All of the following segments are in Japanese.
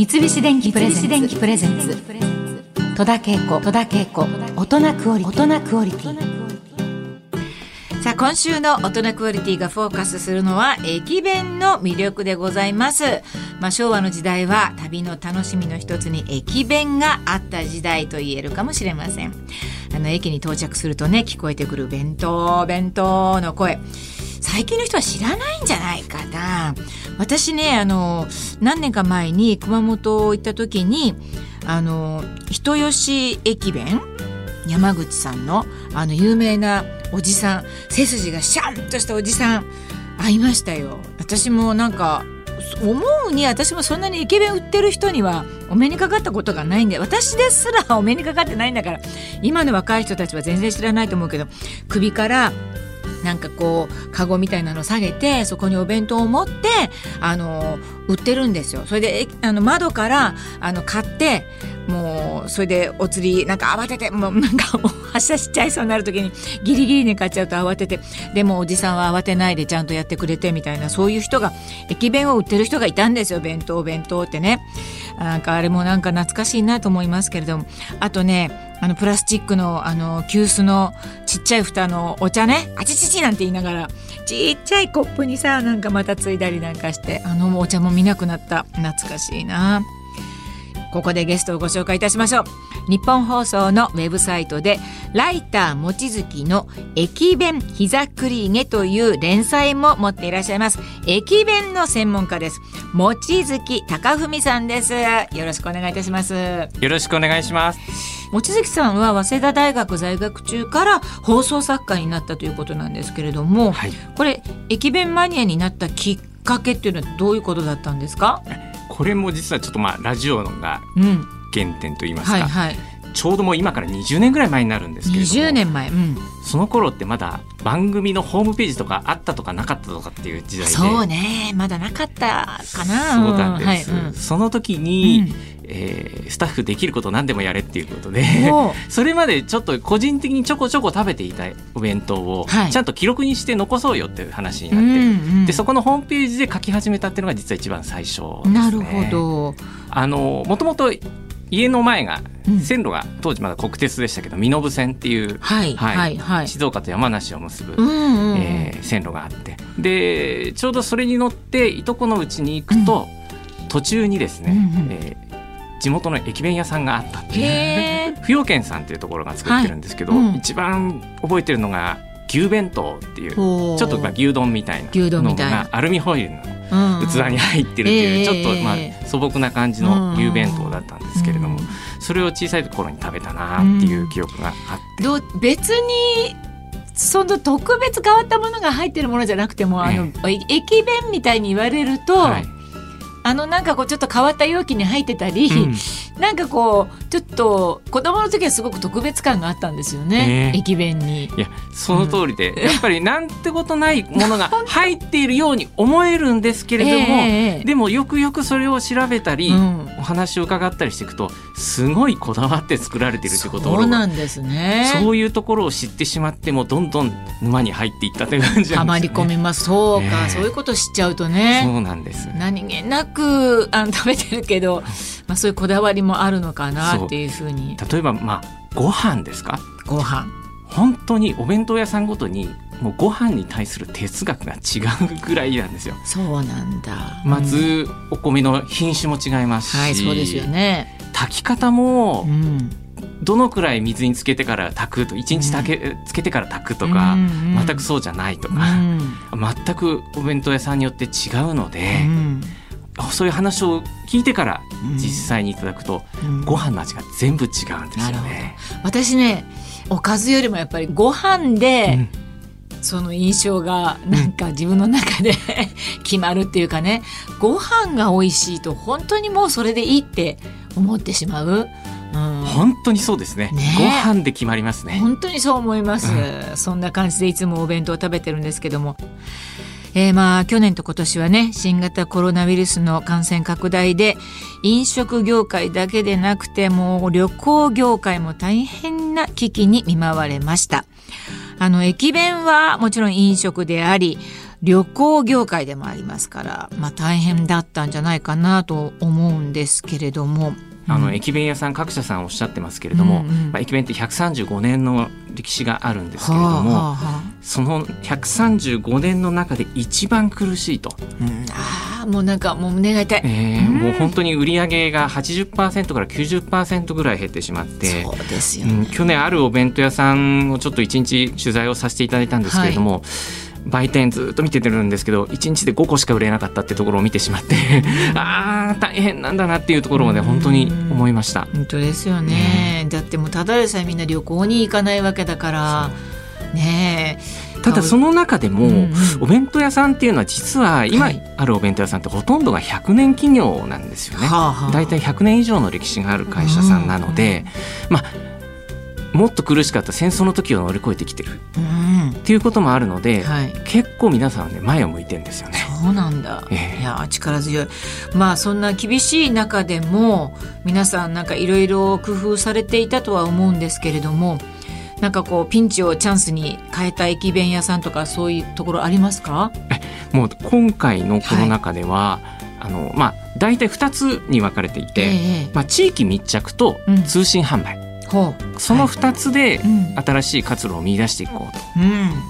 三菱電機プレゼンツ。戸田恵子戸田恵子大人クオリティさあ今週の大人クオリティがフォーカスするのは駅弁の魅力でございます、まあ、昭和の時代は旅の楽しみの一つに駅弁があった時代と言えるかもしれません。あの駅に到着するとね聞こえてくる弁当弁当の声。最近の人は知らないんじゃないかな。私ねあの何年か前に熊本行った時にあの人吉駅弁山口さんのあの有名なおじさん背筋がシャンとしたおじさん会いましたよ。私もなんか思うに私もそんなにイケメン売ってる人にはお目にかかったことがないんで私ですらお目にかかってないんだから今の若い人たちは全然知らないと思うけど首からなんかこうカゴみたいなの下げてそこにお弁当を持ってあの売ってるんですよ。それであの窓からあの買ってもうそれでお釣りなんか慌ててもう なんか発車しちゃいそうになる時にギリギリに買っちゃうと慌ててでもおじさんは慌てないでちゃんとやってくれてみたいなそういう人が駅弁を売ってる人がいたんですよ弁当弁当ってね。なんかあれもなんか懐かしいなと思いますけれども。あとねあのプラスチックのあの急須のちっちゃい蓋のお茶ね。あちちちなんて言いながらちっちゃいコップにさなんかまたついだりなんかしてあのお茶も見なくなった。懐かしいな。ここでゲストをご紹介いたしましょう。日本放送のウェブサイトでライター望月の駅弁膝くりげという連載も持っていらっしゃいます。駅弁の専門家です。望月貴文さんです。よろしくお願いいたします。よろしくお願いします。望月さんは早稲田大学在学中から放送作家になったということなんですけれども、はい、これ駅弁マニアになったきっかけっていうのはどういうことだったんですか？これも実はちょっとまあラジオのが原点と言いますか、うん。はいはい、ちょうどもう今から20年ぐらい前になるんですけれども20年前、うん、その頃ってまだ番組のホームページとかあったとかなかったとかっていう時代で。そうね。まだなかったかな。そうなんです、はいうん、その時に、うん、えー、スタッフできること何でもやれっていうことで それまでちょっと個人的にちょこちょこ食べていたお弁当をちゃんと記録にして残そうよっていう話になって、はい、でそこのホームページで書き始めたっていうのが実は一番最初です、ね、なるほど。あのもともと家の前が線路が当時まだ国鉄でしたけど身延線っていう、はいはいはい、静岡と山梨を結ぶ、うえー、線路があって。でちょうどそれに乗っていとこのうちに行くと、うん、途中にですね、うんうん、えー、地元の駅弁屋さんがあったっていう。不要軒さんっていうところが作ってるんですけど、はいうん、一番覚えてるのが牛弁当っていうちょっとまあ牛丼みたいなのがアルミホイルの器に入ってるっていう、ちょっとまあ素朴な感じの牛弁当だったんですけれども、それを小さい頃に食べたなっていう記憶があって。ど別にその特別変わったものが入ってるものじゃなくても、あの駅弁みたいに言われると、はい、あのなんかこうちょっと変わった容器に入ってたり、うん、なんかこうちょっと子供の時はすごく特別感があったんですよね、えー、駅弁に。いやその通りで、うん、やっぱりなんてことないものが 入っているように思えるんですけれども、えー、でもよくよくそれを調べたり、うん、お話を伺ったりしていくとすごいこだわって作られているということそうなんですね。そういうところを知ってしまってもどんどん沼に入っていったという感じなんですね。はまり込みます。そうか、えー、そういうこと知っちゃうとね。そうなんです。何気なくあの 食べてるけど、まあ、そういうこだわりもあるのかなっていうふうに。例えばまあご飯ですか？ご飯。本当にお弁当屋さんごとにもうご飯に対する哲学が違うぐらいなんですよ。そうなんだ。まず、お米の品種も違いますし、はい、そうですよね。炊き方も、うん、どのくらい水につけてから炊くと一日炊け、うん、つけてから炊くとか、全くそうじゃないとか、全くお弁当屋さんによって違うので。そういう話を聞いてから実際にいただくと、ご飯の味が全部違うんですよね。私ねおかずよりもやっぱりご飯で、その印象がなんか自分の中で 決まるっていうかねご飯が美味しいと本当にもうそれでいいって思ってしまう。うん、本当にそうですね、ね、ご飯で決まりますね。本当にそう思います、うん、そんな感じでいつもお弁当を食べてるんですけどもえー、まあ去年と今年はね新型コロナウイルスの感染拡大で飲食業界だけでなくてもう旅行業界も大変な危機に見舞われました。あの、駅弁はもちろん飲食であり、旅行業界でもありますから、まあ大変だったんじゃないかなと思うんですけれども。あの駅弁屋さん各社さんおっしゃってますけれども、うんうん、まあ、駅弁って135年の歴史があるんですけれども、はあはあ、その135年の中で一番苦しいと。うん、ああもうなんかもう胸が痛い、えー、うん、もう本当に売り上げが80%から90%ぐらい減ってしまって。そうですよ、ね、うん、去年あるお弁当屋さんをちょっと一日取材をさせていただいたんですけれども、はい。売店ずっと見ててるんですけど1日で5個しか売れなかったってところを見てしまって。ああ大変なんだなっていうところまで本当に思いました。本当ですよね、だってもうただでさえみんな旅行に行かないわけだからねただその中でも、お弁当屋さんっていうのは実は今あるお弁当屋さんってほとんどが100年企業なんですよね。大体100年以上の歴史がある会社さんなので、まあもっと苦しかった戦争の時を乗り越えてきてる、うん、っていうこともあるので、はい、結構皆さんね前を向いてるんですよね。そうなんだ、えー、いや力強い。まあそんな厳しい中でも皆さんなんかいろいろ工夫されていたとは思うんですけれどもなんかこうピンチをチャンスに変えた駅弁屋さんとかそういうところありますか？もう今回のこの中では、はい、あのまあ大体2つに分かれていて、えー、まあ、地域密着と通信販売、うんその2つで新しい活路を見出していこう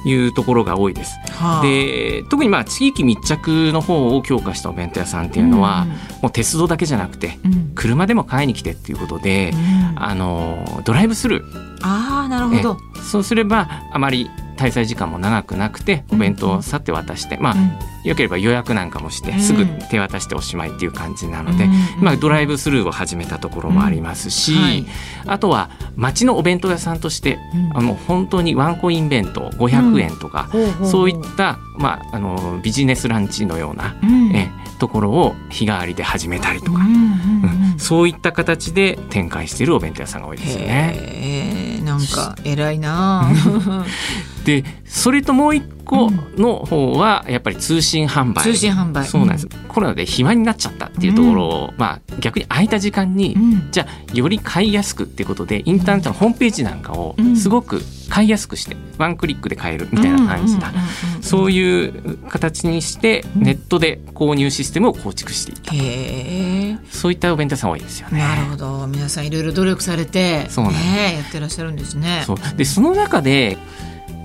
というところが多いです。で特にまあ地域密着の方を強化したお弁当屋さんっていうのは、もう鉄道だけじゃなくて、車でも買いに来てっていうことで、あのドライブスルー。あなるほど。そうすればあまり滞在時間も長くなくてお弁当をさって渡して、まあ、よければ予約なんかもしてすぐ手渡しておしまいっていう感じなので、まあ、ドライブスルーを始めたところもありますし、はい、あとは町のお弁当屋さんとして、あの本当にワンコイン弁当500円とか、そういった、まあ、あのビジネスランチのような、えところを日替わりで始めたりとか、そういった形で展開しているお弁当屋さんが多いですよね。なんか 偉いな でそれともう一個の方はやっぱり通信販売、通信販売。そうなんです、うん、コロナで暇になっちゃったっていうところを、うん、まあ逆に空いた時間に、うん、じゃあより買いやすくっていうことでインターネットのホームページなんかをすごく買いやすくしてワンクリックで買えるみたいな感じだ。そういう形にしてネットで購入システムを構築していったそういったお弁当さん多いですよね。なるほど。皆さんいろいろ努力されてそうなん、ね、やってらっしゃるんですね。そう。でその中で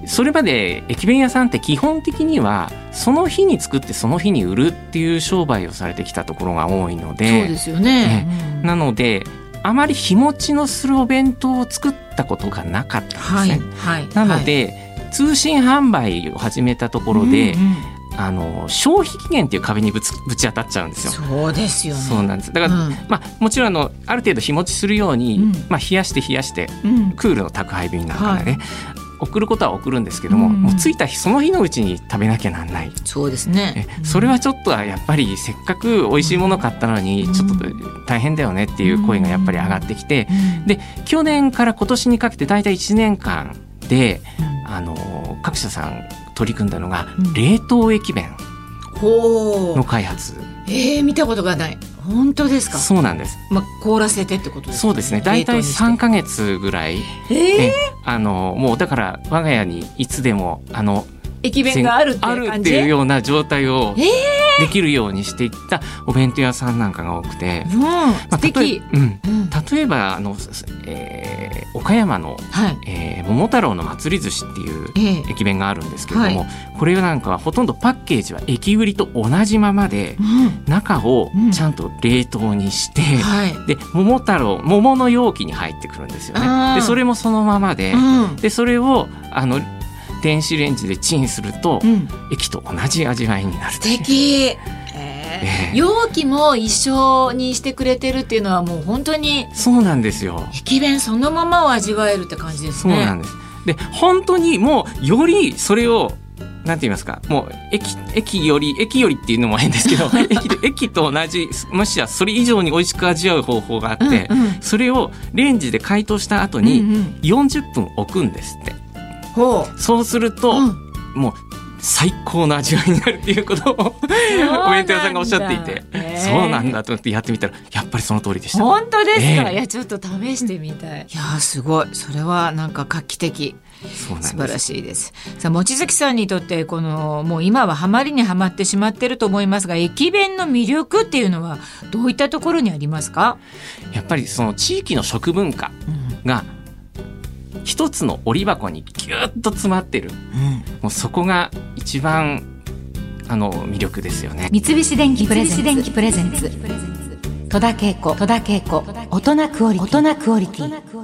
それまで駅弁屋さんって基本的にはその日に作ってその日に売るっていう商売をされてきたところが多いのでそうですよね、ね、なのであまり日持ちのするお弁当を作ったことがなかったんですね。はいはい、なので、はい、通信販売を始めたところで、うんうん。あの消費期限っていう壁にぶつぶち当たっちゃうんですよ。そうですよね。そうなんです。だから、うん、まあもちろんあのある程度日持ちするように、うん、まあ冷やして冷やして、うん、クールの宅配便なんかでね、はい送ることは送るんですけども、うん、もう着いた日その日のうちに食べなきゃなんない。そうですね、それはちょっとやっぱりせっかく美味しいもの買ったのにちょっと大変だよねっていう声がやっぱり上がってきて、で去年から今年にかけて大体1年間で、あの各社さん取り組んだのが冷凍駅弁の開発。えー、見たことがない本当ですか？そうなんです、まあ、凍らせてってことです、ね、そうですね。大体3か月ぐらい。えー、あのもうだから我が家にいつでもあの駅弁があるっていう感じ？あるっていうような状態をできるようにしていったお弁当屋さんなんかが多くて、うん。まあ、例えうん、例えばあの、えー、岡山の、はい、えー、桃太郎の祭り寿司っていう駅弁があるんですけれども、はい、これなんかはほとんどパッケージは駅売りと同じままで、うん、中をちゃんと冷凍にして、うん、で桃太郎桃の容器に入ってくるんですよね。でそれもそのままで,、でそれをあの電子レンジでチンすると、うん、液と同じ味わいになる。素敵えー、容器も一緒にしてくれてるっていうのはもう本当にそうなんですよ。駅弁そのままを味わえるって感じですね。そうなんです。で本当にもうよりそれをなんて言いますか？もう駅駅より駅よりっていうのも変ですけど 駅駅と同じもしやそれ以上に美味しく味わう方法があって、うんうん、それをレンジで解凍した後に40分置くんですって。そうすると、うん、もう最高の味わいになるっていうことをお弁当屋さんがおっしゃっていて、えー、そうなんだと思ってやってみたらやっぱりその通りでした。本当ですか、えー、いやちょっと試してみたい。いやすごい。それはなんか画期的。素晴らしいです。さあ望月さんにとってこのもう今はハマりにはまってしまってると思いますが駅弁の魅力っていうのはどういったところにありますか？やっぱりその地域の食文化が、うん一つの折り箱にギュッと詰まってる、うん、もうそこが一番あの魅力ですよね。三菱電機プレゼンツ。戸田恵子大人クオリティ